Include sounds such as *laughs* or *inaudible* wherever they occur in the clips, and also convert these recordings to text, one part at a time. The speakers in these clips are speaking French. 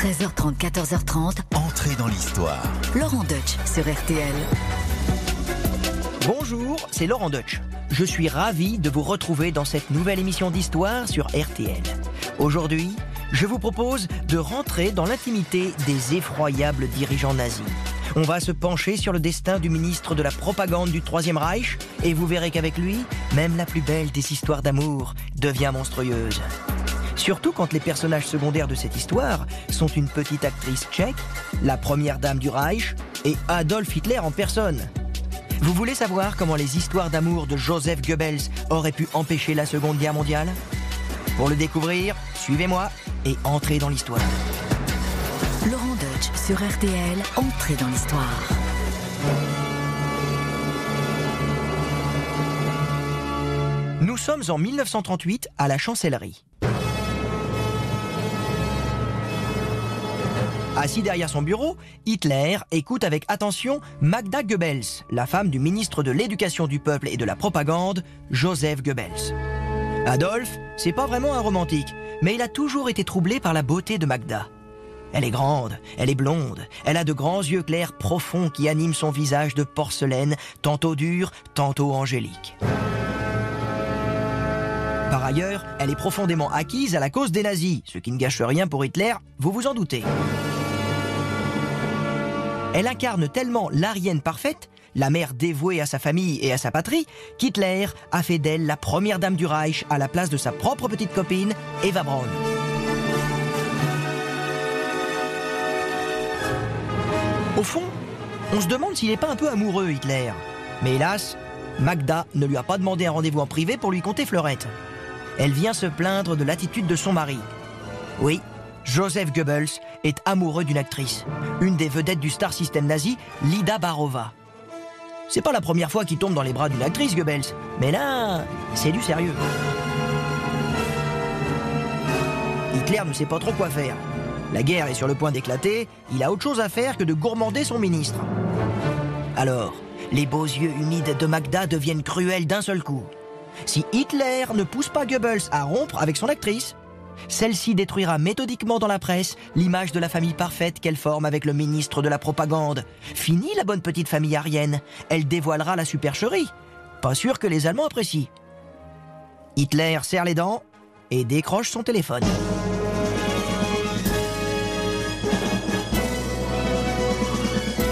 13h30, 14h30. Entrez dans l'histoire. Laurent Deutsch sur RTL. Bonjour, c'est Laurent Deutsch. Je suis ravi de vous retrouver dans cette nouvelle émission d'histoire sur RTL. Aujourd'hui, je vous propose de rentrer dans l'intimité des effroyables dirigeants nazis. On va se pencher sur le destin du ministre de la propagande du Troisième Reich et vous verrez qu'avec lui, même la plus belle des histoires d'amour devient monstrueuse. Surtout quand les personnages secondaires de cette histoire sont une petite actrice tchèque, la première dame du Reich et Adolf Hitler en personne. Vous voulez savoir comment les histoires d'amour de Joseph Goebbels auraient pu empêcher la Seconde Guerre mondiale? Pour le découvrir, suivez-moi et entrez dans l'histoire. Laurent Deutsch sur RTL. Entrez dans l'histoire. Nous sommes en 1938 à la chancellerie. Assis derrière son bureau, Hitler écoute avec attention Magda Goebbels, la femme du ministre de l'Éducation du peuple et de la propagande, Joseph Goebbels. Adolphe, c'est pas vraiment un romantique, mais il a toujours été troublé par la beauté de Magda. Elle est grande, elle est blonde, elle a de grands yeux clairs profonds qui animent son visage de porcelaine, tantôt dur, tantôt angélique. Par ailleurs, elle est profondément acquise à la cause des nazis, ce qui ne gâche rien pour Hitler, vous vous en doutez. Elle incarne tellement l'Arienne parfaite, la mère dévouée à sa famille et à sa patrie, qu'Hitler a fait d'elle la première dame du Reich à la place de sa propre petite copine, Eva Braun. Au fond, on se demande s'il n'est pas un peu amoureux, Hitler. Mais hélas, Magda ne lui a pas demandé un rendez-vous en privé pour lui conter fleurette. Elle vient se plaindre de l'attitude de son mari. Oui, Joseph Goebbels est amoureux d'une actrice, une des vedettes du star system nazi, Lida Barova. C'est pas la première fois qu'il tombe dans les bras d'une actrice, Goebbels, mais là, c'est du sérieux. Hitler ne sait pas trop quoi faire. La guerre est sur le point d'éclater, il a autre chose à faire que de gourmander son ministre. Alors, les beaux yeux humides de Magda deviennent cruels d'un seul coup. Si Hitler ne pousse pas Goebbels à rompre avec son actrice, celle-ci détruira méthodiquement dans la presse l'image de la famille parfaite qu'elle forme avec le ministre de la propagande. Fini la bonne petite famille arienne, elle dévoilera la supercherie. Pas sûr que les Allemands apprécient. Hitler serre les dents et décroche son téléphone.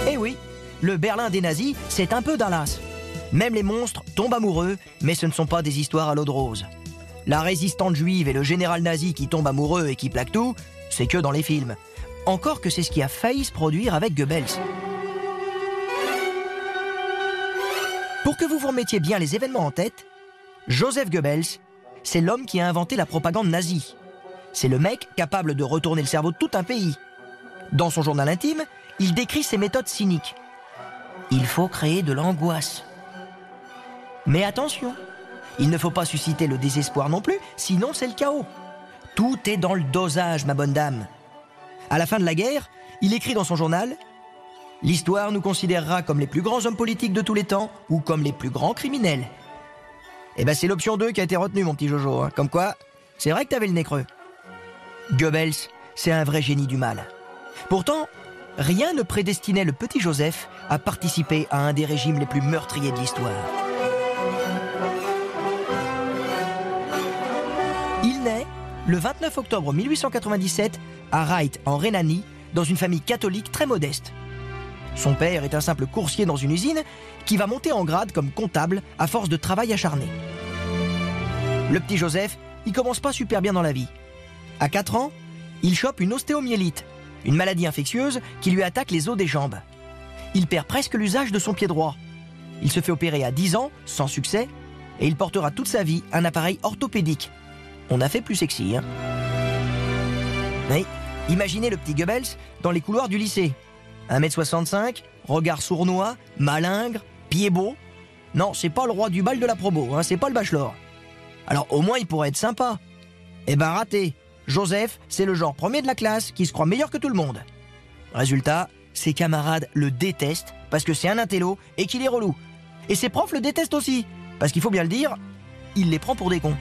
Eh oui, le Berlin des nazis, c'est un peu Dallas. Même les monstres tombent amoureux, mais ce ne sont pas des histoires à l'eau de rose. La résistante juive et le général nazi qui tombent amoureux et qui plaquent tout, c'est que dans les films. Encore que c'est ce qui a failli se produire avec Goebbels. Pour que vous vous remettiez bien les événements en tête, Joseph Goebbels, c'est l'homme qui a inventé la propagande nazie. C'est le mec capable de retourner le cerveau de tout un pays. Dans son journal intime, il décrit ses méthodes cyniques. Il faut créer de l'angoisse. Mais attention, il ne faut pas susciter le désespoir non plus, sinon c'est le chaos. Tout est dans le dosage, ma bonne dame. À la fin de la guerre, il écrit dans son journal L'histoire nous considérera comme les plus grands hommes politiques de tous les temps ou comme les plus grands criminels. Eh ben c'est l'option 2 qui a été retenue, mon petit Jojo. hein. Comme quoi, c'est vrai que t'avais le nez creux. Goebbels, c'est un vrai génie du mal. Pourtant, rien ne prédestinait le petit Joseph à participer à un des régimes les plus meurtriers de l'histoire. Le 29 octobre 1897 à Reit, en Rhénanie, dans une famille catholique très modeste. Son père est un simple coursier dans une usine qui va monter en grade comme comptable à force de travail acharné. Le petit Joseph, il commence pas super bien dans la vie. À 4 ans, il chope une ostéomyélite, une maladie infectieuse qui lui attaque les os des jambes. Il perd presque l'usage de son pied droit. Il se fait opérer à 10 ans, sans succès, et il portera toute sa vie un appareil orthopédique. On a fait plus sexy, hein imaginez le petit Goebbels dans les couloirs du lycée. 1m65, regard sournois, malingre, pied beau. Non, c'est pas le roi du bal de la promo, hein, c'est pas le bachelor. Alors au moins il pourrait être sympa. Eh ben raté. Joseph, c'est le genre premier de la classe qui se croit meilleur que tout le monde. Résultat, ses camarades le détestent parce que c'est un intello et qu'il est relou. Et ses profs le détestent aussi, parce qu'il faut bien le dire, il les prend pour des cons.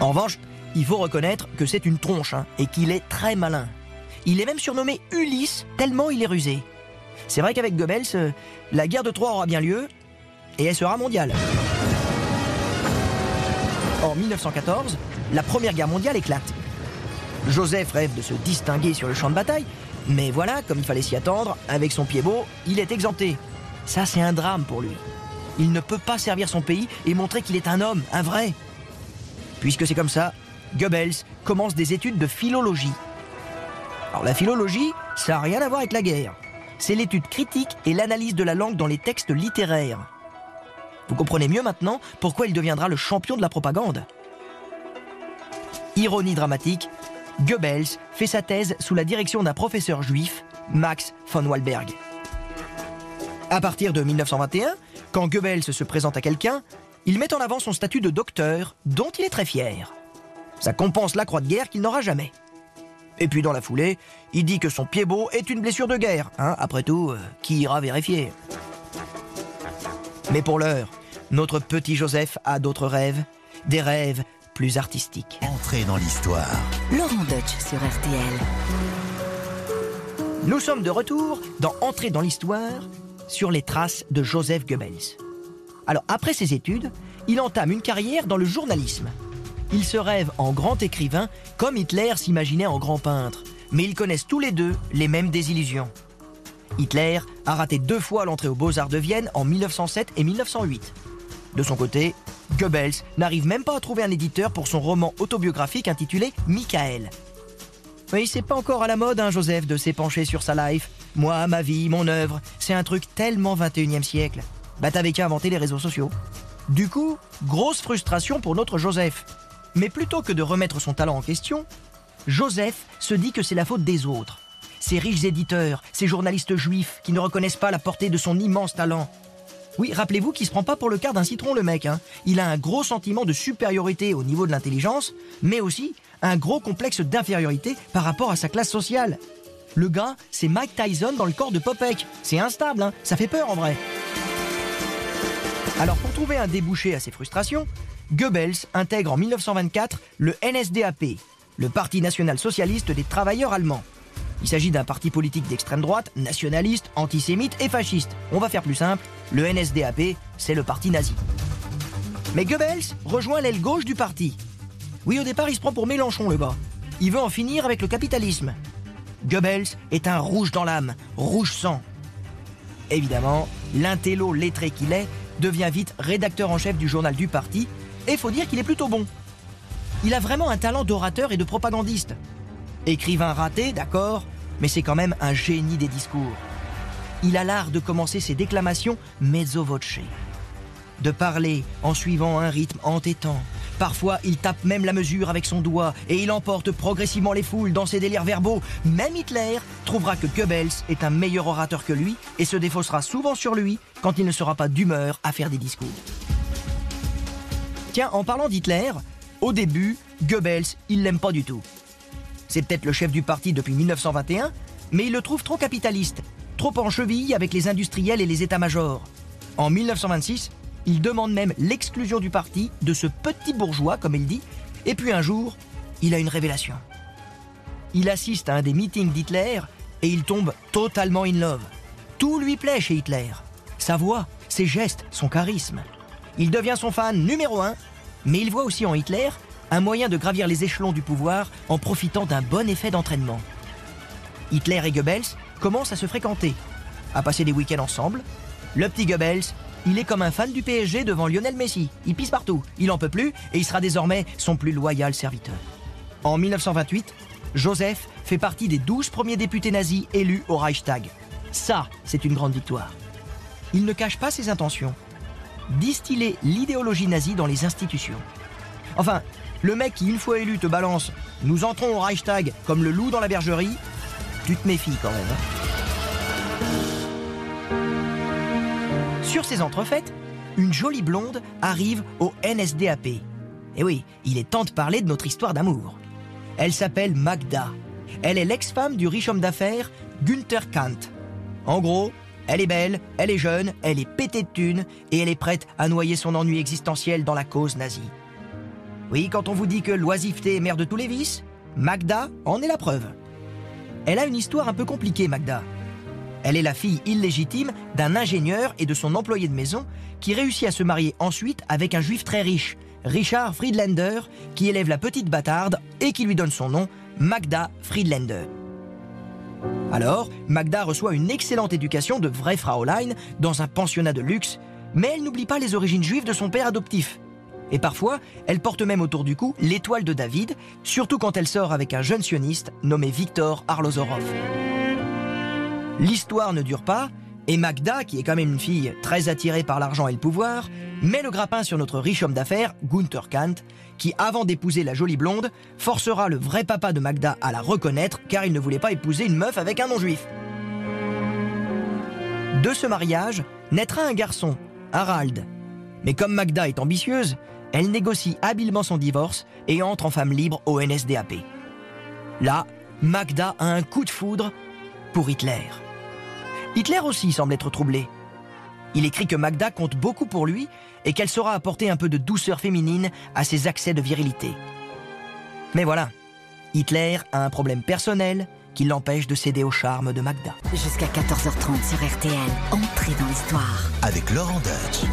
En revanche, il faut reconnaître que c'est une tronche hein, et qu'il est très malin. Il est même surnommé Ulysse tellement il est rusé. C'est vrai qu'avec Goebbels, euh, la guerre de Troie aura bien lieu et elle sera mondiale. En 1914, la Première Guerre mondiale éclate. Joseph rêve de se distinguer sur le champ de bataille, mais voilà, comme il fallait s'y attendre, avec son pied beau, il est exempté. Ça, c'est un drame pour lui. Il ne peut pas servir son pays et montrer qu'il est un homme, un vrai. Puisque c'est comme ça, Goebbels commence des études de philologie. Alors la philologie, ça n'a rien à voir avec la guerre. C'est l'étude critique et l'analyse de la langue dans les textes littéraires. Vous comprenez mieux maintenant pourquoi il deviendra le champion de la propagande. Ironie dramatique, Goebbels fait sa thèse sous la direction d'un professeur juif, Max von Walberg. À partir de 1921, quand Goebbels se présente à quelqu'un, il met en avant son statut de docteur, dont il est très fier. Ça compense la croix de guerre qu'il n'aura jamais. Et puis dans la foulée, il dit que son pied beau est une blessure de guerre. Hein Après tout, euh, qui ira vérifier? Mais pour l'heure, notre petit Joseph a d'autres rêves, des rêves plus artistiques. Entrez dans l'histoire. Laurent Deutsch sur RTL. Nous sommes de retour dans Entrer dans l'histoire sur les traces de Joseph Goebbels. Alors après ses études, il entame une carrière dans le journalisme. Il se rêve en grand écrivain comme Hitler s'imaginait en grand peintre, mais ils connaissent tous les deux les mêmes désillusions. Hitler a raté deux fois l'entrée aux Beaux-Arts de Vienne en 1907 et 1908. De son côté, Goebbels n'arrive même pas à trouver un éditeur pour son roman autobiographique intitulé Michael. Oui, c'est pas encore à la mode, hein, Joseph, de s'épancher sur sa life. Moi, ma vie, mon œuvre, c'est un truc tellement 21e siècle. Bah t'avais qu'à inventer les réseaux sociaux. Du coup, grosse frustration pour notre Joseph. Mais plutôt que de remettre son talent en question, Joseph se dit que c'est la faute des autres. Ces riches éditeurs, ces journalistes juifs qui ne reconnaissent pas la portée de son immense talent. Oui, rappelez-vous qu'il se prend pas pour le quart d'un citron, le mec. Hein. Il a un gros sentiment de supériorité au niveau de l'intelligence, mais aussi un gros complexe d'infériorité par rapport à sa classe sociale. Le gars, c'est Mike Tyson dans le corps de Popek. C'est instable, hein. ça fait peur en vrai. Alors pour trouver un débouché à ces frustrations, Goebbels intègre en 1924 le NSDAP, le Parti national socialiste des travailleurs allemands. Il s'agit d'un parti politique d'extrême droite, nationaliste, antisémite et fasciste. On va faire plus simple, le NSDAP, c'est le parti nazi. Mais Goebbels rejoint l'aile gauche du parti. Oui, au départ, il se prend pour Mélenchon, le gars. Il veut en finir avec le capitalisme. Goebbels est un rouge dans l'âme, rouge sang. Évidemment, l'intello lettré qu'il est devient vite rédacteur en chef du journal du parti, et faut dire qu'il est plutôt bon. Il a vraiment un talent d'orateur et de propagandiste. Écrivain raté, d'accord, mais c'est quand même un génie des discours. Il a l'art de commencer ses déclamations mezzo voce. De parler en suivant un rythme entêtant. Parfois, il tape même la mesure avec son doigt et il emporte progressivement les foules dans ses délires verbaux. Même Hitler trouvera que Goebbels est un meilleur orateur que lui et se défaussera souvent sur lui quand il ne sera pas d'humeur à faire des discours. Tiens, en parlant d'Hitler, au début, Goebbels, il l'aime pas du tout. C'est peut-être le chef du parti depuis 1921, mais il le trouve trop capitaliste, trop en cheville avec les industriels et les états-majors. En 1926, il demande même l'exclusion du parti de ce petit bourgeois, comme il dit, et puis un jour, il a une révélation. Il assiste à un des meetings d'Hitler et il tombe totalement in love. Tout lui plaît chez Hitler. Sa voix, ses gestes, son charisme. Il devient son fan numéro un, mais il voit aussi en Hitler un moyen de gravir les échelons du pouvoir en profitant d'un bon effet d'entraînement. Hitler et Goebbels commencent à se fréquenter, à passer des week-ends ensemble. Le petit Goebbels, il est comme un fan du PSG devant Lionel Messi. Il pisse partout, il en peut plus et il sera désormais son plus loyal serviteur. En 1928, Joseph fait partie des 12 premiers députés nazis élus au Reichstag. Ça, c'est une grande victoire. Il ne cache pas ses intentions. Distiller l'idéologie nazie dans les institutions. Enfin, le mec qui, une fois élu, te balance Nous entrons au Reichstag comme le loup dans la bergerie, tu te méfies quand même. hein. Sur ces entrefaites, une jolie blonde arrive au NSDAP. Et oui, il est temps de parler de notre histoire d'amour. Elle s'appelle Magda. Elle est l'ex-femme du riche homme d'affaires Günther Kant. En gros, elle est belle, elle est jeune, elle est pétée de thunes et elle est prête à noyer son ennui existentiel dans la cause nazie. Oui, quand on vous dit que l'oisiveté est mère de tous les vices, Magda en est la preuve. Elle a une histoire un peu compliquée, Magda. Elle est la fille illégitime d'un ingénieur et de son employé de maison qui réussit à se marier ensuite avec un juif très riche, Richard Friedlander, qui élève la petite bâtarde et qui lui donne son nom, Magda Friedlander. Alors, Magda reçoit une excellente éducation de vraie Fraulein dans un pensionnat de luxe, mais elle n'oublie pas les origines juives de son père adoptif. Et parfois, elle porte même autour du cou l'étoile de David, surtout quand elle sort avec un jeune sioniste nommé Victor Arlozorov. L'histoire ne dure pas, et Magda, qui est quand même une fille très attirée par l'argent et le pouvoir, met le grappin sur notre riche homme d'affaires, Gunther Kant, qui, avant d'épouser la jolie blonde, forcera le vrai papa de Magda à la reconnaître car il ne voulait pas épouser une meuf avec un non-juif. De ce mariage naîtra un garçon, Harald. Mais comme Magda est ambitieuse, elle négocie habilement son divorce et entre en femme libre au NSDAP. Là, Magda a un coup de foudre pour Hitler. Hitler aussi semble être troublé. Il écrit que Magda compte beaucoup pour lui et qu'elle saura apporter un peu de douceur féminine à ses accès de virilité. Mais voilà, Hitler a un problème personnel qui l'empêche de céder au charme de Magda. Jusqu'à 14h30 sur RTL, entrez dans l'histoire. Avec Laurent Deutsch.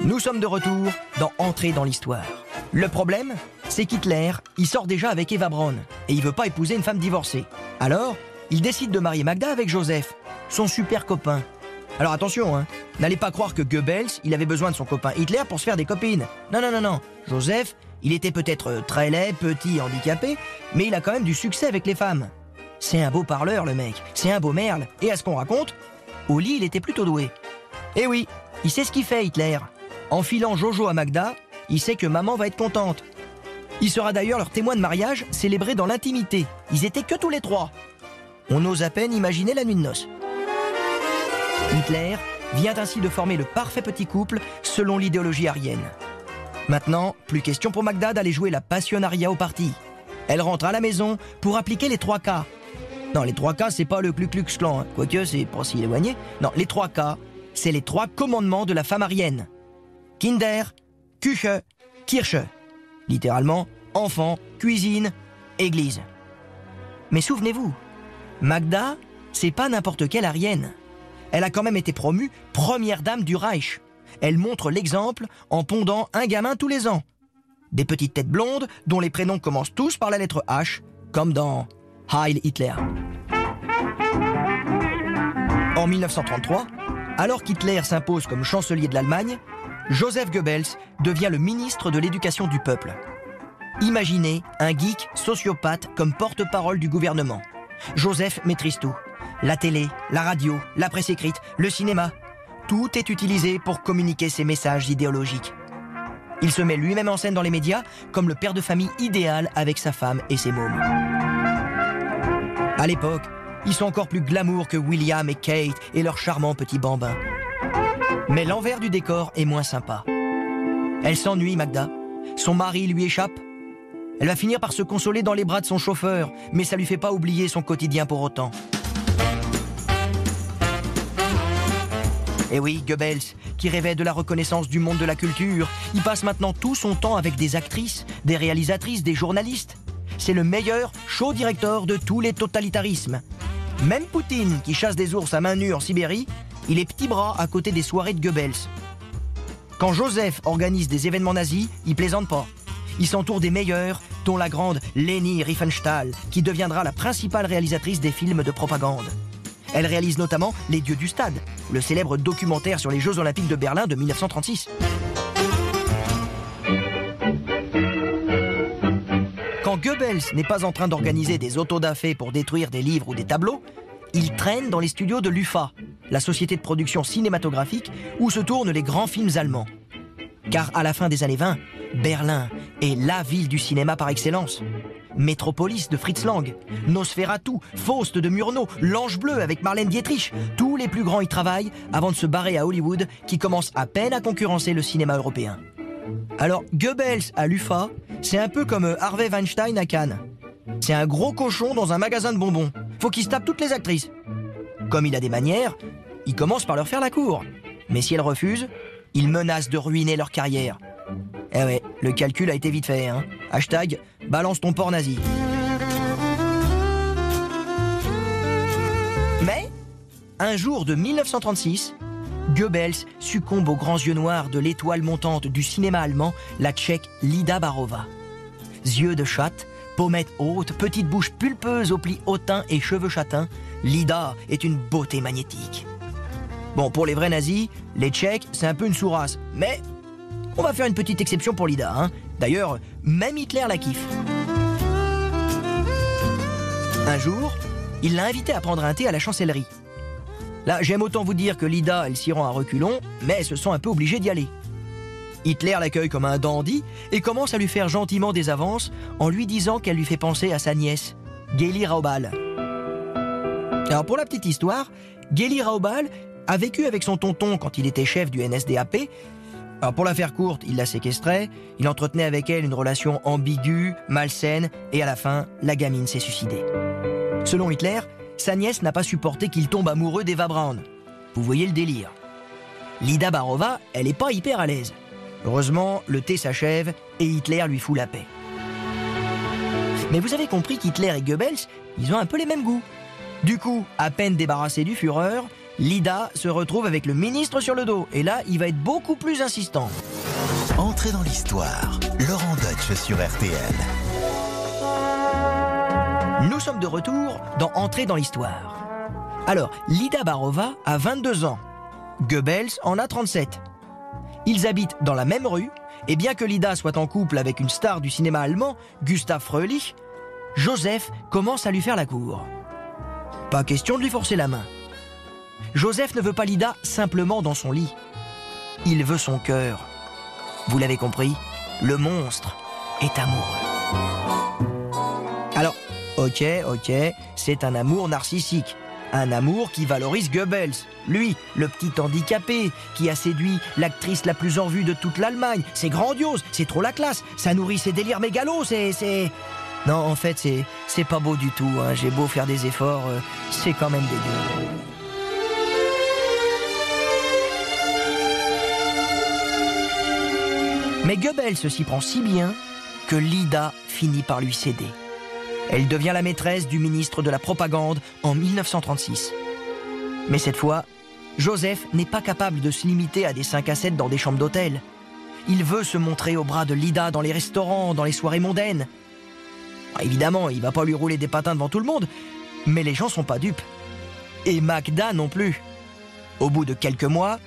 Nous sommes de retour dans Entrer dans l'histoire. Le problème, c'est qu'Hitler, il sort déjà avec Eva Braun et il veut pas épouser une femme divorcée. Alors, il décide de marier Magda avec Joseph, son super copain. Alors attention, hein, n'allez pas croire que Goebbels, il avait besoin de son copain Hitler pour se faire des copines. Non, non, non, non. Joseph, il était peut-être très laid, petit, handicapé, mais il a quand même du succès avec les femmes. C'est un beau parleur, le mec. C'est un beau merle. Et à ce qu'on raconte, au lit, il était plutôt doué. Eh oui, il sait ce qu'il fait, Hitler. En filant Jojo à Magda, il sait que maman va être contente. Il sera d'ailleurs leur témoin de mariage célébré dans l'intimité. Ils étaient que tous les trois. On ose à peine imaginer la nuit de noces. Hitler vient ainsi de former le parfait petit couple selon l'idéologie arienne. Maintenant, plus question pour Magda d'aller jouer la passionnariat au parti. Elle rentre à la maison pour appliquer les 3 K. Non, les 3 K, c'est pas le Ku Klux Klan, hein. quoique c'est pas si éloigné. Non, les 3 K, c'est les trois commandements de la femme arienne. Kinder, Küche, Kirche. Littéralement, enfant, cuisine, église. Mais souvenez-vous, Magda, c'est pas n'importe quelle arienne. Elle a quand même été promue première dame du Reich. Elle montre l'exemple en pondant un gamin tous les ans. Des petites têtes blondes dont les prénoms commencent tous par la lettre H, comme dans Heil Hitler. En 1933, alors qu'Hitler s'impose comme chancelier de l'Allemagne, Joseph Goebbels devient le ministre de l'Éducation du peuple. Imaginez un geek sociopathe comme porte-parole du gouvernement. Joseph maîtrise tout. La télé, la radio, la presse écrite, le cinéma. Tout est utilisé pour communiquer ses messages idéologiques. Il se met lui-même en scène dans les médias comme le père de famille idéal avec sa femme et ses mômes. À l'époque, ils sont encore plus glamour que William et Kate et leurs charmants petits bambins. Mais l'envers du décor est moins sympa. Elle s'ennuie, Magda. Son mari lui échappe. Elle va finir par se consoler dans les bras de son chauffeur, mais ça lui fait pas oublier son quotidien pour autant. Et oui, Goebbels, qui rêvait de la reconnaissance du monde de la culture, il passe maintenant tout son temps avec des actrices, des réalisatrices, des journalistes. C'est le meilleur show directeur de tous les totalitarismes. Même Poutine, qui chasse des ours à main nue en Sibérie, il est petit bras à côté des soirées de Goebbels. Quand Joseph organise des événements nazis, il plaisante pas. Il s'entoure des meilleurs, dont la grande Leni Riefenstahl, qui deviendra la principale réalisatrice des films de propagande. Elle réalise notamment Les Dieux du Stade, le célèbre documentaire sur les Jeux Olympiques de Berlin de 1936. Quand Goebbels n'est pas en train d'organiser des autodafés pour détruire des livres ou des tableaux, il traîne dans les studios de l'UFA, la société de production cinématographique où se tournent les grands films allemands. Car à la fin des années 20, Berlin est la ville du cinéma par excellence. Métropolis de Fritz Lang, Nosferatu, Faust de Murnau, L'Ange Bleu avec Marlène Dietrich, tous les plus grands y travaillent avant de se barrer à Hollywood qui commence à peine à concurrencer le cinéma européen. Alors Goebbels à l'UFA, c'est un peu comme euh, Harvey Weinstein à Cannes. C'est un gros cochon dans un magasin de bonbons. Faut qu'il se tape toutes les actrices. Comme il a des manières, il commence par leur faire la cour. Mais si elles refusent, Il menace de ruiner leur carrière. Eh ouais, le calcul a été vite fait. Hein. Hashtag balance ton port nazi. Mais, un jour de 1936, Goebbels succombe aux grands yeux noirs de l'étoile montante du cinéma allemand, la tchèque Lida Barova. Yeux de chatte, pommettes hautes, petite bouche pulpeuse aux plis hautains et cheveux châtains, Lida est une beauté magnétique. Bon, pour les vrais nazis, les Tchèques, c'est un peu une sourasse, mais on va faire une petite exception pour Lida. Hein. D'ailleurs, même Hitler la kiffe. Un jour, il l'a invité à prendre un thé à la chancellerie. Là, j'aime autant vous dire que Lida, elle s'y rend à reculons, mais se sont un peu obligées d'y aller. Hitler l'accueille comme un dandy et commence à lui faire gentiment des avances en lui disant qu'elle lui fait penser à sa nièce, Geli Raubal. Alors pour la petite histoire, Geli Raubal a vécu avec son tonton quand il était chef du NSDAP. Alors pour la faire courte, il la séquestrait, il entretenait avec elle une relation ambiguë, malsaine, et à la fin, la gamine s'est suicidée. Selon Hitler, sa nièce n'a pas supporté qu'il tombe amoureux d'Eva Braun. Vous voyez le délire. Lida Barova, elle est pas hyper à l'aise. Heureusement, le thé s'achève et Hitler lui fout la paix. Mais vous avez compris qu'Hitler et Goebbels, ils ont un peu les mêmes goûts. Du coup, à peine débarrassé du Führer, Lida se retrouve avec le ministre sur le dos. Et là, il va être beaucoup plus insistant. Entrez dans l'histoire. Laurent Deutsch sur RTL. Nous sommes de retour dans Entrer dans l'histoire. Alors, Lida Barova a 22 ans. Goebbels en a 37. Ils habitent dans la même rue, et bien que Lida soit en couple avec une star du cinéma allemand, Gustav Fröhlich, Joseph commence à lui faire la cour. Pas question de lui forcer la main. Joseph ne veut pas Lida simplement dans son lit. Il veut son cœur. Vous l'avez compris, le monstre est amoureux. Alors, ok, ok, c'est un amour narcissique. Un amour qui valorise Goebbels, lui, le petit handicapé, qui a séduit l'actrice la plus en vue de toute l'Allemagne. C'est grandiose, c'est trop la classe, ça nourrit ses délires mégalos, c'est. c'est... Non, en fait, c'est, c'est pas beau du tout. Hein. J'ai beau faire des efforts, euh, c'est quand même dégueu. Mais Goebbels s'y prend si bien que Lida finit par lui céder. Elle devient la maîtresse du ministre de la Propagande en 1936. Mais cette fois, Joseph n'est pas capable de se limiter à des 5 à 7 dans des chambres d'hôtel. Il veut se montrer au bras de Lida dans les restaurants, dans les soirées mondaines. Ah, évidemment, il va pas lui rouler des patins devant tout le monde, mais les gens sont pas dupes. Et Magda non plus. Au bout de quelques mois,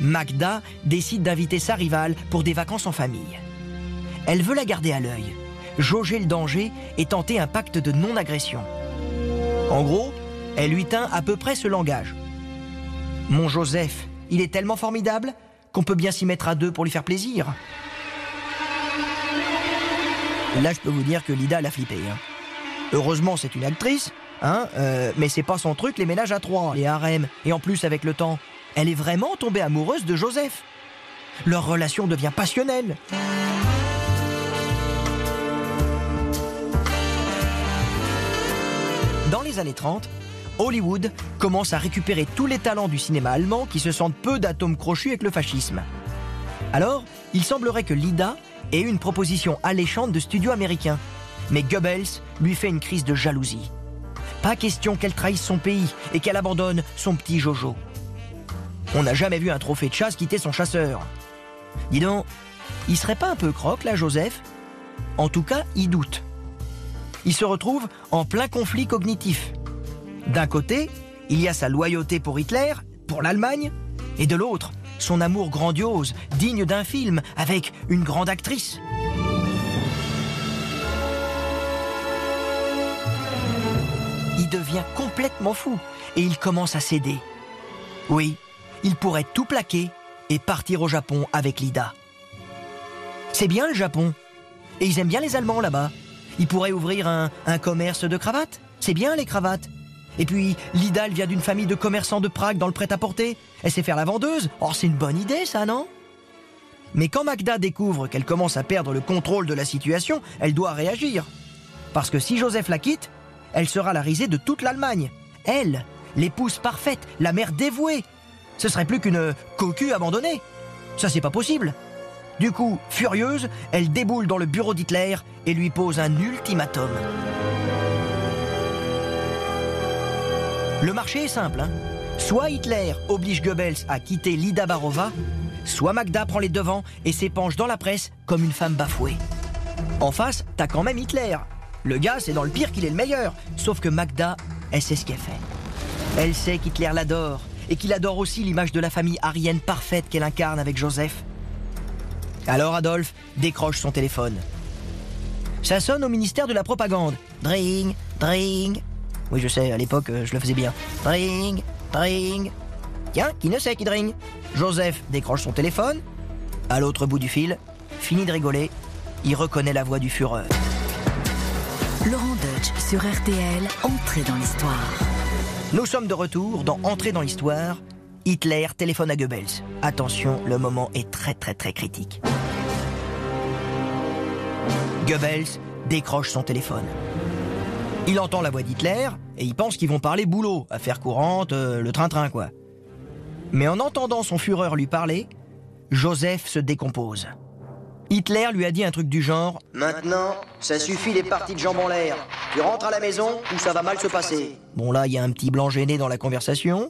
Magda décide d'inviter sa rivale pour des vacances en famille. Elle veut la garder à l'œil jauger le danger et tenter un pacte de non-agression. En gros, elle lui tint à peu près ce langage. Mon Joseph, il est tellement formidable qu'on peut bien s'y mettre à deux pour lui faire plaisir. Là, je peux vous dire que Lida l'a flippé. Hein. Heureusement, c'est une actrice, hein, euh, mais c'est pas son truc, les ménages à trois, les harems. Et en plus, avec le temps, elle est vraiment tombée amoureuse de Joseph. Leur relation devient passionnelle. Années 30, Hollywood commence à récupérer tous les talents du cinéma allemand qui se sentent peu d'atomes crochus avec le fascisme. Alors, il semblerait que Lida ait une proposition alléchante de studio américain. Mais Goebbels lui fait une crise de jalousie. Pas question qu'elle trahisse son pays et qu'elle abandonne son petit Jojo. On n'a jamais vu un trophée de chasse quitter son chasseur. Dis donc, il serait pas un peu croque là, Joseph? En tout cas, il doute il se retrouve en plein conflit cognitif. D'un côté, il y a sa loyauté pour Hitler, pour l'Allemagne, et de l'autre, son amour grandiose, digne d'un film, avec une grande actrice. Il devient complètement fou et il commence à céder. Oui, il pourrait tout plaquer et partir au Japon avec Lida. C'est bien le Japon. Et ils aiment bien les Allemands là-bas. Il pourrait ouvrir un, commerce de cravates. C'est bien les cravates. Et puis, Lida, vient d'une famille de commerçants de Prague dans le prêt-à-porter. Elle sait faire la vendeuse. Oh, c'est une bonne idée, ça, non? Mais quand Magda découvre qu'elle commence à perdre le contrôle de la situation, elle doit réagir. Parce que si Joseph la quitte, elle sera la risée de toute l'Allemagne. Elle, l'épouse parfaite, la mère dévouée. Ce serait plus qu'une cocu abandonnée. Ça, c'est pas possible. Du coup, furieuse, elle déboule dans le bureau d'Hitler et lui pose un ultimatum. Le marché est simple. Hein. soit Hitler oblige Goebbels à quitter Lida Barova, soit Magda prend les devants et s'épanche dans la presse comme une femme bafouée. En face, t'as quand même Hitler. Le gars, c'est dans le pire qu'il est le meilleur. Sauf que Magda, elle sait ce qu'elle fait. Elle sait qu'Hitler l'adore et qu'il adore aussi l'image de la famille arienne parfaite qu'elle incarne avec Joseph. Alors Adolphe décroche son téléphone. Ça sonne au ministère de la propagande. Dring, dring. Oui, je sais, à l'époque, euh, je le faisais bien. Dring, dring. Tiens, qui ne sait qui dring Joseph décroche son téléphone. À l'autre bout du fil, fini de rigoler, il reconnaît la voix du Führer. Laurent Deutsch sur RTL, entrée dans l'histoire. Nous sommes de retour dans Entrée dans l'histoire. Hitler téléphone à Goebbels. Attention, le moment est très très très critique. Goebbels décroche son téléphone. Il entend la voix d'Hitler et il pense qu'ils vont parler boulot, affaire courante, euh, le train-train quoi. Mais en entendant son fureur lui parler, Joseph se décompose. Hitler lui a dit un truc du genre Maintenant, ça suffit les parties de jambes en l'air. Tu rentres à la maison ou ça va mal se passer. Bon là, il y a un petit blanc gêné dans la conversation.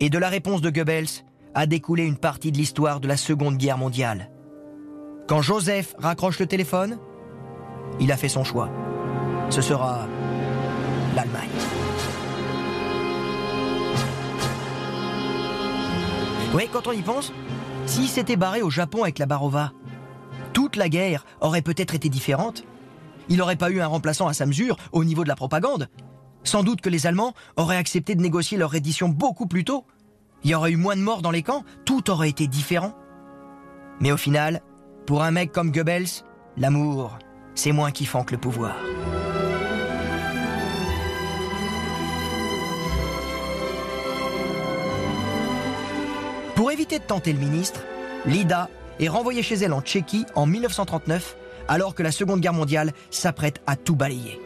Et de la réponse de Goebbels a découlé une partie de l'histoire de la Seconde Guerre mondiale. Quand Joseph raccroche le téléphone, il a fait son choix. Ce sera l'Allemagne. Oui, quand on y pense, s'il s'était barré au Japon avec la Barova, toute la guerre aurait peut-être été différente. Il n'aurait pas eu un remplaçant à sa mesure au niveau de la propagande. Sans doute que les Allemands auraient accepté de négocier leur reddition beaucoup plus tôt. Il y aurait eu moins de morts dans les camps, tout aurait été différent. Mais au final, pour un mec comme Goebbels, l'amour, c'est moins kiffant que le pouvoir. Pour éviter de tenter le ministre, Lida est renvoyée chez elle en Tchéquie en 1939, alors que la Seconde Guerre mondiale s'apprête à tout balayer.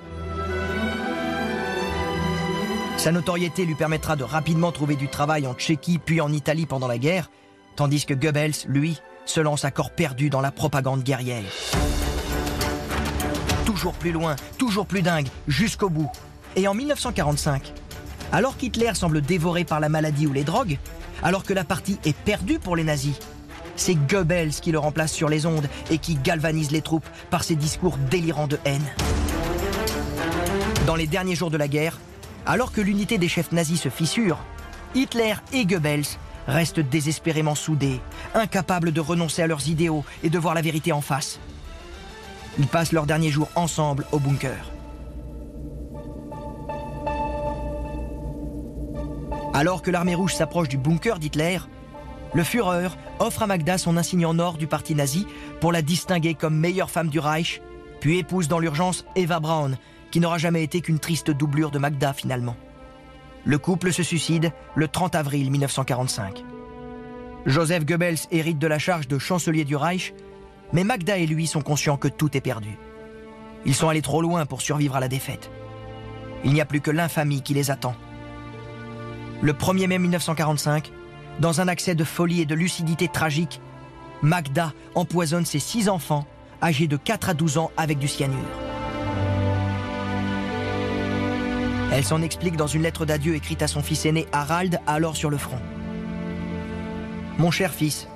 Sa notoriété lui permettra de rapidement trouver du travail en Tchéquie puis en Italie pendant la guerre, tandis que Goebbels, lui, se lance à corps perdu dans la propagande guerrière. Toujours plus loin, toujours plus dingue, jusqu'au bout. Et en 1945, alors qu'Hitler semble dévoré par la maladie ou les drogues, alors que la partie est perdue pour les nazis, c'est Goebbels qui le remplace sur les ondes et qui galvanise les troupes par ses discours délirants de haine. Dans les derniers jours de la guerre, alors que l'unité des chefs nazis se fissure, Hitler et Goebbels restent désespérément soudés, incapables de renoncer à leurs idéaux et de voir la vérité en face. Ils passent leurs derniers jours ensemble au bunker. Alors que l'armée rouge s'approche du bunker d'Hitler, le Führer offre à Magda son insigne en or du parti nazi pour la distinguer comme meilleure femme du Reich, puis épouse dans l'urgence Eva Braun, qui n'aura jamais été qu'une triste doublure de Magda finalement. Le couple se suicide le 30 avril 1945. Joseph Goebbels hérite de la charge de chancelier du Reich, mais Magda et lui sont conscients que tout est perdu. Ils sont allés trop loin pour survivre à la défaite. Il n'y a plus que l'infamie qui les attend. Le 1er mai 1945, dans un accès de folie et de lucidité tragique, Magda empoisonne ses six enfants, âgés de 4 à 12 ans, avec du cyanure. Elle s'en explique dans une lettre d'adieu écrite à son fils aîné Harald, alors sur le front. Mon cher fils,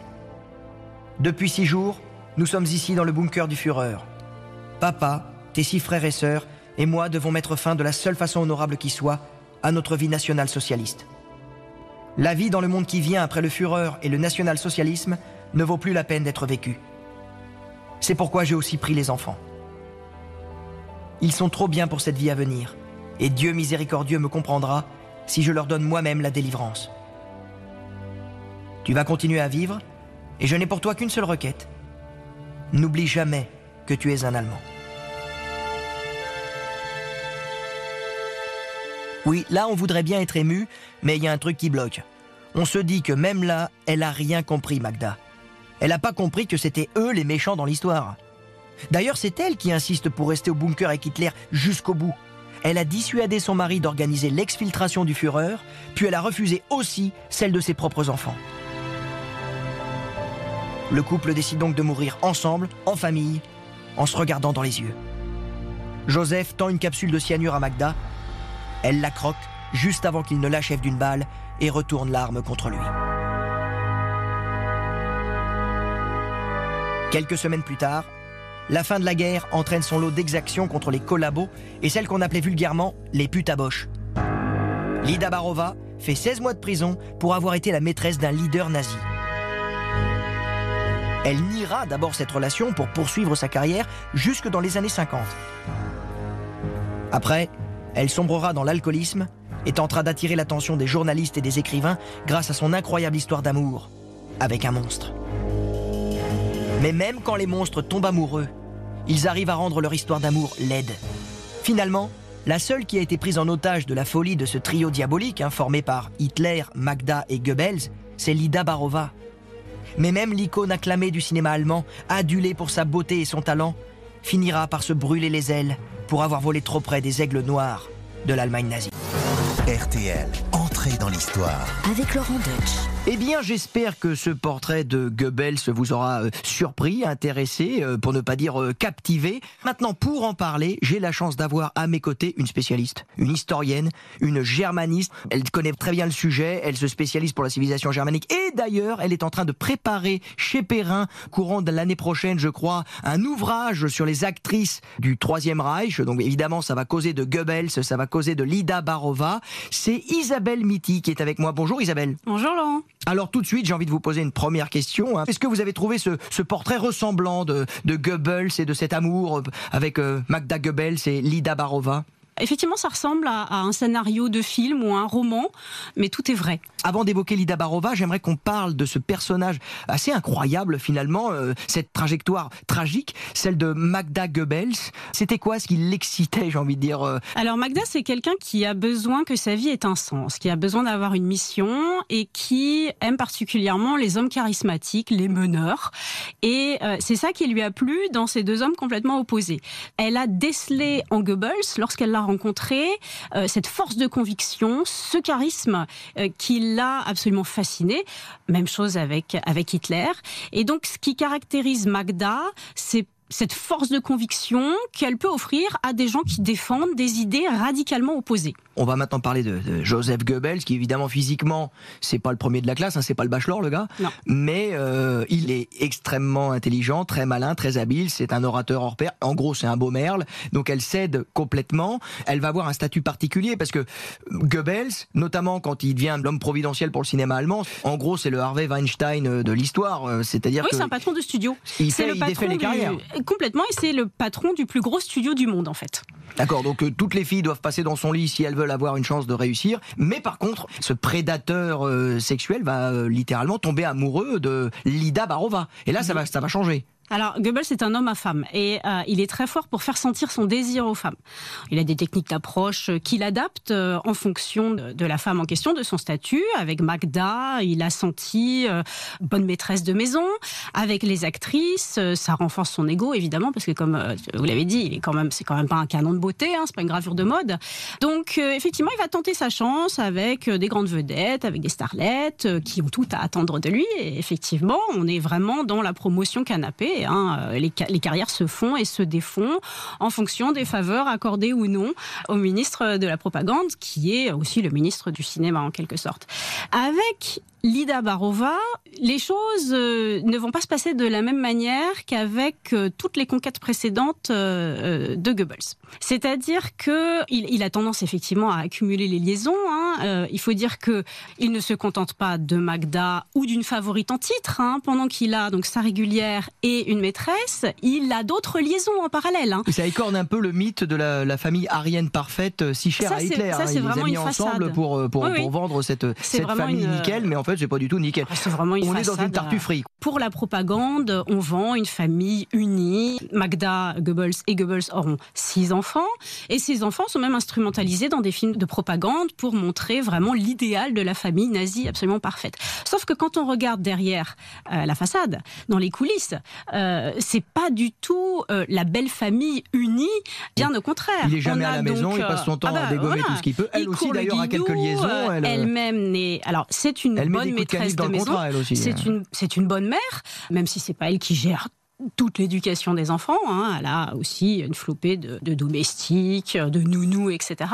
depuis six jours, nous sommes ici dans le bunker du Führer. Papa, tes six frères et sœurs et moi devons mettre fin de la seule façon honorable qui soit à notre vie nationale socialiste. La vie dans le monde qui vient après le Führer et le national-socialisme ne vaut plus la peine d'être vécue. C'est pourquoi j'ai aussi pris les enfants. Ils sont trop bien pour cette vie à venir, et Dieu miséricordieux me comprendra si je leur donne moi-même la délivrance. Tu vas continuer à vivre, et je n'ai pour toi qu'une seule requête. N'oublie jamais que tu es un Allemand. Oui, là on voudrait bien être ému, mais il y a un truc qui bloque. On se dit que même là, elle a rien compris, Magda. Elle n'a pas compris que c'était eux les méchants dans l'histoire. D'ailleurs, c'est elle qui insiste pour rester au bunker avec Hitler jusqu'au bout. Elle a dissuadé son mari d'organiser l'exfiltration du Führer, puis elle a refusé aussi celle de ses propres enfants. Le couple décide donc de mourir ensemble, en famille, en se regardant dans les yeux. Joseph tend une capsule de cyanure à Magda. Elle la croque juste avant qu'il ne l'achève d'une balle et retourne l'arme contre lui. Quelques semaines plus tard, la fin de la guerre entraîne son lot d'exactions contre les collabos et celles qu'on appelait vulgairement les putes à boche. Lida Barova fait 16 mois de prison pour avoir été la maîtresse d'un leader nazi. Elle niera d'abord cette relation pour poursuivre sa carrière jusque dans les années 50. Après, elle sombrera dans l'alcoolisme et tentera d'attirer l'attention des journalistes et des écrivains grâce à son incroyable histoire d'amour avec un monstre. Mais même quand les monstres tombent amoureux, ils arrivent à rendre leur histoire d'amour laide. Finalement, la seule qui a été prise en otage de la folie de ce trio diabolique, hein, formé par Hitler, Magda et Goebbels, c'est Lida Barova. Mais même l'icône acclamée du cinéma allemand, adulée pour sa beauté et son talent, finira par se brûler les ailes pour avoir volé trop près des aigles noirs de l'Allemagne nazie. RTL, entrée dans l'histoire. Avec Laurent Deutsch. Eh bien, j'espère que ce portrait de Goebbels vous aura euh, surpris, intéressé, euh, pour ne pas dire euh, captivé. Maintenant, pour en parler, j'ai la chance d'avoir à mes côtés une spécialiste, une historienne, une germaniste. Elle connaît très bien le sujet, elle se spécialise pour la civilisation germanique et d'ailleurs, elle est en train de préparer chez Perrin, courant de l'année prochaine, je crois, un ouvrage sur les actrices du Troisième Reich. Donc évidemment, ça va causer de Goebbels, ça va causer de Lida Barova. C'est Isabelle Mitty qui est avec moi. Bonjour Isabelle. Bonjour Laurent. Alors tout de suite, j'ai envie de vous poser une première question. hein. Est-ce que vous avez trouvé ce, portrait ressemblant de, de Goebbels et de cet amour euh, avec euh, Magda Goebbels et Lida Barova? Effectivement, ça ressemble à, à un scénario de film ou un roman, mais tout est vrai. Avant d'évoquer Lida Barova, j'aimerais qu'on parle de ce personnage assez incroyable finalement, euh, cette trajectoire tragique, celle de Magda Goebbels. C'était quoi ce qui l'excitait, j'ai envie de dire euh, Alors Magda, c'est quelqu'un qui a besoin que sa vie ait un sens, qui a besoin d'avoir une mission et qui aime particulièrement les hommes charismatiques, les meneurs. Et euh, c'est ça qui lui a plu dans ces deux hommes complètement opposés. Elle a décelé en Goebbels, lorsqu'elle l'a rencontré, euh, cette force de conviction, ce charisme euh, qui l'a absolument fasciné. Même chose avec, avec Hitler. Et donc ce qui caractérise Magda, c'est cette force de conviction qu'elle peut offrir à des gens qui défendent des idées radicalement opposées. On va maintenant parler de, de Joseph Goebbels, qui évidemment physiquement, c'est pas le premier de la classe, hein, c'est pas le bachelor le gars, Non. mais euh, il est extrêmement intelligent, très malin, très habile. C'est un orateur hors pair. En gros, c'est un beau merle. Donc elle cède complètement. Elle va avoir un statut particulier parce que Goebbels, notamment quand il devient l'homme providentiel pour le cinéma allemand, en gros, c'est le Harvey Weinstein de l'histoire. Euh, C'est-à-dire Oui, que c'est un patron de studio. il, fait, le il défait patron les du- carrières. Complètement, et c'est le patron du plus gros studio du monde en fait. D'accord, donc euh, toutes les filles doivent passer dans son lit si elles veulent avoir une chance de réussir. Mais par contre, ce prédateur euh, sexuel va euh, littéralement tomber amoureux de Lida Barova. Et là, ça va, ça va changer. Alors, Goebbels est un homme à femme et euh, il est très fort pour faire sentir son désir aux femmes. Il a des techniques d'approche euh, qu'il adapte euh, en fonction de, la femme en question, de son statut. Avec Magda, il a senti euh, bonne maîtresse de maison. Avec les actrices, euh, ça renforce son ego évidemment parce que comme euh, vous l'avez dit, il est quand même, c'est quand même pas un canon de beauté, hein, c'est pas une gravure de mode. Donc effectivement, il va tenter sa chance avec des grandes vedettes, avec des starlettes qui ont tout à attendre de lui. Et effectivement, on est vraiment dans la promotion canapé. Hein. Euh, Les, ca- les carrières se font et se défont en fonction des faveurs accordées ou non au ministre de la propagande, qui est aussi le ministre du cinéma en quelque sorte. Avec Lida Barova, les choses euh, ne vont pas se passer de la même manière qu'avec euh, toutes les conquêtes précédentes de Goebbels. C'est-à-dire que il, a tendance effectivement à accumuler les liaisons. hein. Il faut dire que il ne se contente pas de Magda ou d'une favorite en titre. hein. Pendant qu'il a donc sa régulière et une maîtresse, il a d'autres liaisons en parallèle. hein. Ça écorne un peu le mythe de la, la famille arienne parfaite euh, si chère Ça, à Hitler. ça, hein. c'est Il les a vraiment mis une ensemble façade. pour, euh, pour, Oui, oui. pour vendre cette, famille une- nickel, mais en fait, c'est pas du tout nickel. Vraiment une On est dans une euh, tartufferie. Pour la propagande, on vend une famille unie. Magda, Goebbels et Goebbels auront six enfants. Et ces enfants sont même instrumentalisés dans des films de propagande pour montrer montrer vraiment l'idéal de la famille nazie absolument parfaite. Sauf que quand on regarde derrière euh, la façade, dans les coulisses, euh, c'est pas du tout euh, la belle famille unie, bien au contraire. Il est jamais On à la donc, maison, il euh, passe son temps ah bah, à dégommer voilà. tout ce qu'il peut. Elle Il aussi d'ailleurs a quelques liaisons. euh, Elle, euh, Elle-même n'est. Alors c'est une elle bonne de maîtresse de le maison. contrat, elle aussi. C'est une, c'est une bonne mère, même si c'est pas elle qui gère toute l'éducation des enfants. hein. Elle a aussi une flopée de, de domestiques, de nounous, etc.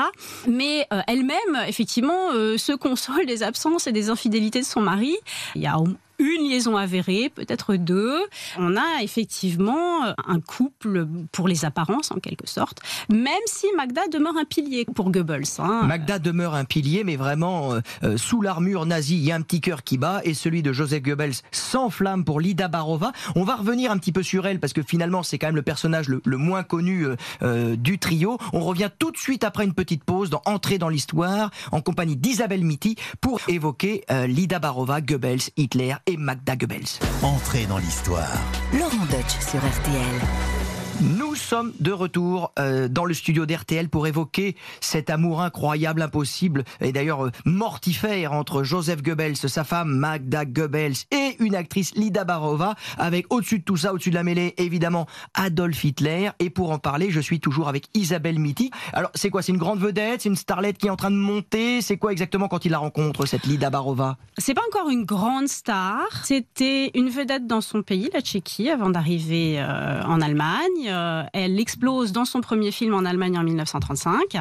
Mais euh, elle-même, effectivement, euh, se console des absences et des infidélités de son mari. Il y a une liaison avérée, peut-être deux. On a effectivement un couple pour les apparences, en quelque sorte, même si Magda demeure un pilier pour Goebbels. hein. Magda demeure un pilier, mais vraiment euh, euh, sous l'armure nazie, il y a un petit cœur qui bat, et celui de Joseph Goebbels s'enflamme pour Lida Barova. On va revenir un petit peu sur elle, parce que finalement, c'est quand même le personnage le, moins connu euh, euh, du trio. On revient tout de suite après une petite pause dans Entrer dans l'histoire, en compagnie d'Isabelle Mitty, pour évoquer euh, Lida Barova, Goebbels, Hitler et Magda Goebbels. Entrez dans l'histoire. Laurent Deutsch sur RTL. Nous sommes de retour euh, dans le studio d'RTL pour évoquer cet amour incroyable, impossible et d'ailleurs euh, mortifère entre Joseph Goebbels, sa femme Magda Goebbels et une actrice Lida Barova avec au-dessus de tout ça, au-dessus de la mêlée évidemment Adolf Hitler et pour en parler je suis toujours avec Isabelle Mitty. Alors c'est quoi C'est une grande vedette C'est une starlette qui est en train de monter? C'est quoi exactement quand il la rencontre cette Lida Barova? C'est pas encore une grande star. C'était une vedette dans son pays, la Tchéquie, avant d'arriver euh, en Allemagne. Euh, elle explose dans son premier film en Allemagne en 1935.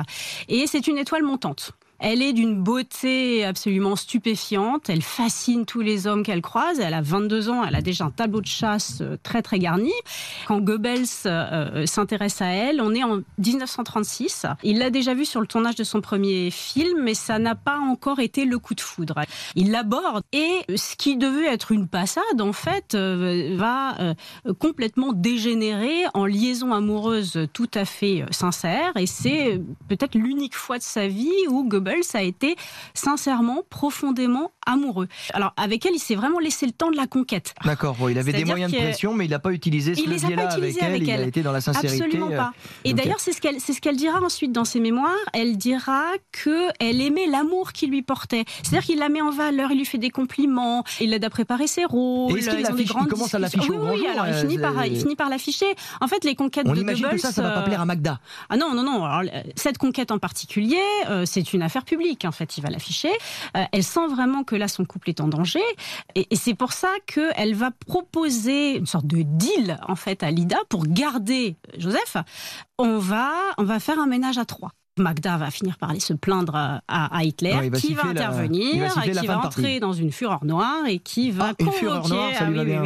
Et c'est une étoile montante. Elle est d'une beauté absolument stupéfiante. Elle fascine tous les hommes qu'elle croise. Elle a 22 ans. Elle a déjà un tableau de chasse euh, très très garni. Quand Goebbels euh, s'intéresse à elle, on est en 1936. Il l'a déjà vue sur le tournage de son premier film, mais ça n'a pas encore été le coup de foudre. Il l'aborde et ce qui devait être une passade, en fait, euh, va euh, complètement dégénérer en liaison amoureuse tout à fait euh, sincère. Et c'est euh, peut-être l'unique fois de sa vie où Goebbels a été sincèrement, profondément amoureux. Alors avec elle, il s'est vraiment laissé le temps de la conquête. D'accord, bon, il avait des moyens de pression mais il n'a pas utilisé ce Il les a pas levier-là avec utilisés elle, avec il a été dans la sincérité. Absolument euh, pas. Et d'ailleurs, c'est ce qu'elle c'est ce qu'elle dira ensuite dans ses mémoires. Elle dira que elle aimait l'amour qu'il lui portait. C'est-à-dire qu'il la met en valeur, il lui fait des compliments, il l'aide à préparer ses rôles. Et est-ce qu'il il commence à l'afficher au Oui, oui, grand jour, alors il euh, finit par il finit par l'afficher. En fait, les conquêtes On de imagine que ça, ça va pas euh, plaire à Magda. ah non, non, non. Alors, cette conquête en particulier, euh, c'est une affaire publique. En fait, il va l'afficher. Euh, elle sent vraiment que là, son couple est en danger. Et, et c'est pour ça qu'elle va proposer une sorte de deal, en fait, à Lida pour garder Joseph. On va, on va faire un ménage à trois. Magda va finir par aller se plaindre à, à Hitler, Ouais, il va qui va la- intervenir, va qui va entrer dans une fureur noire et qui va Ah, convoquer. fureur noire, ça lui va bien,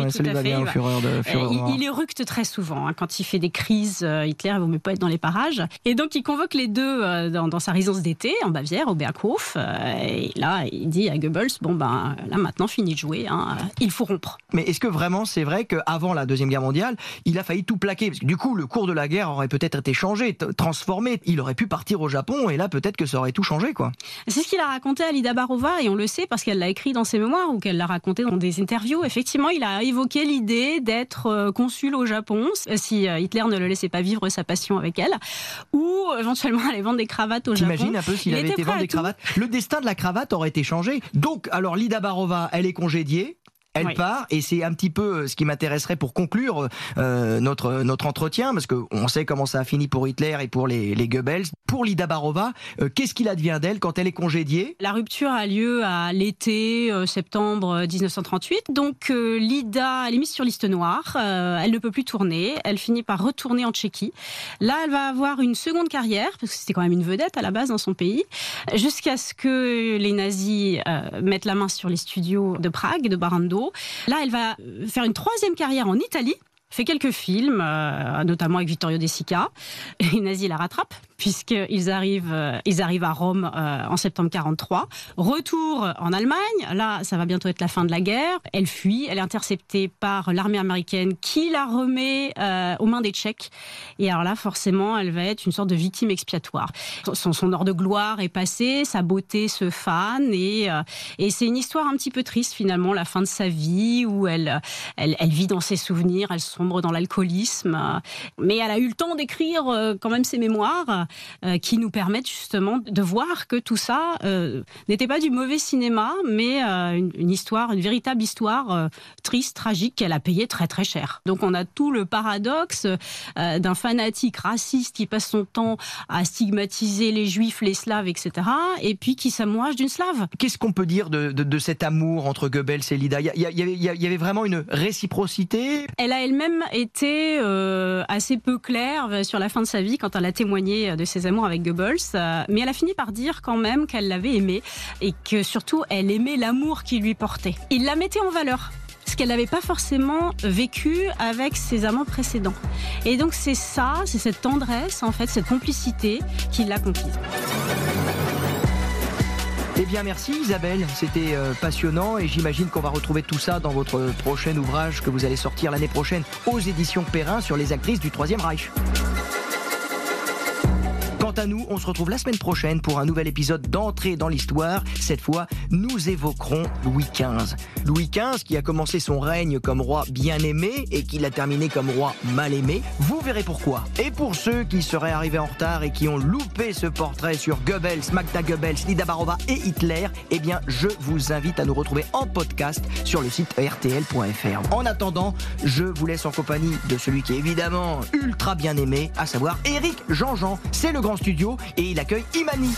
Il éructe très souvent hein, quand il fait des crises. euh, Hitler, il vaut mieux pas être dans les parages. Et donc, il convoque les deux euh, dans, dans sa résidence d'été en Bavière, au Berghof. euh, et là, il dit à Goebbels Bon, ben là, maintenant, fini de jouer. hein, il faut rompre. Mais est-ce que vraiment c'est vrai qu'avant la Deuxième Guerre mondiale, il a failli tout plaquer? Parce que du coup, le cours de la guerre aurait peut-être été changé, transformé. Il aurait pu partir au Japon et là, peut-être que ça aurait tout changé, quoi. C'est ce qu'il a raconté à Lida Barova, et on le sait parce qu'elle l'a écrit dans ses mémoires ou qu'elle l'a raconté dans des interviews. Effectivement, il a évoqué l'idée d'être euh, consul au Japon, si euh, Hitler ne le laissait pas vivre sa passion avec elle, ou éventuellement aller vendre des cravates au Japon. T'imagines un peu s'il Il avait été vendre des cravates? Le destin de la cravate aurait été changé. Donc, alors, Lida Barova, elle est congédiée. Elle Oui. part et c'est un petit peu euh, ce qui m'intéresserait pour conclure euh, notre notre entretien parce que on sait comment ça a fini pour Hitler et pour les, les Goebbels. Pour Lida Barova, euh, qu'est-ce qu'il advient d'elle quand elle est congédiée? La rupture a lieu à l'été, euh, septembre euh, 1938. Donc euh, Lida, elle est mise sur liste noire. euh, elle ne peut plus tourner. Elle finit par retourner en Tchéquie. Là, elle va avoir une seconde carrière, parce que c'était quand même une vedette à la base dans son pays, jusqu'à ce que les nazis euh, mettent la main sur les studios de Prague, de Barando. Là, elle va euh, faire une troisième carrière en Italie. Fait quelques films, euh, notamment avec Vittorio De Sica. *laughs* Les nazis la rattrapent puisqu'ils arrivent, euh, ils arrivent à Rome euh, en septembre 43. Retour en Allemagne. Là, ça va bientôt être la fin de la guerre. Elle fuit. Elle est interceptée par l'armée américaine qui la remet euh, aux mains des Tchèques. Et alors là, forcément, elle va être une sorte de victime expiatoire. Son, son heure de gloire est passée, sa beauté se fane et, euh, et c'est une histoire un petit peu triste finalement, la fin de sa vie où elle, elle, elle vit dans ses souvenirs, elle sombre dans l'alcoolisme. Mais elle a eu le temps d'écrire euh, quand même ses mémoires. Euh, qui nous permettent justement de voir que tout ça euh, n'était pas du mauvais cinéma, mais une, une, histoire, une véritable histoire triste, tragique, qu'elle a payé très très cher. Donc on a tout le paradoxe d'un fanatique raciste qui passe son temps à stigmatiser les juifs, les slaves, etc., et puis qui s'amourage d'une slave. Qu'est-ce qu'on peut dire de, de, de, cet amour entre Goebbels et Lida? Il y, y, y, avait vraiment une réciprocité? Elle a elle-même été euh, assez peu claire sur la fin de sa vie quand elle a témoigné de ses amours avec Goebbels, euh, mais elle a fini par dire quand même qu'elle l'avait aimé et que surtout elle aimait l'amour qu'il lui portait. Il la mettait en valeur ce qu'elle n'avait pas forcément vécu avec ses amants précédents. Et donc c'est ça, c'est cette tendresse, en fait, cette complicité qui l'a conquise. Eh bien merci Isabelle, c'était euh, passionnant et j'imagine qu'on va retrouver tout ça dans votre prochain ouvrage que vous allez sortir l'année prochaine aux éditions Perrin sur les actrices du Troisième Reich. Quant à nous, on se retrouve la semaine prochaine pour un nouvel épisode d'entrée dans l'histoire. Cette fois, nous évoquerons Louis XV. Louis XV qui a commencé son règne comme roi bien aimé et qui l'a terminé comme roi mal aimé. Vous verrez pourquoi. Et pour ceux qui seraient arrivés en retard et qui ont loupé ce portrait sur Goebbels, Magda Goebbels, Lida Barova et Hitler, eh bien, je vous invite à nous retrouver en podcast sur le site rtl.fr. En attendant, je vous laisse en compagnie de celui qui est évidemment ultra bien aimé, à savoir Eric Jean-Jean. C'est le grand et il accueille Imani.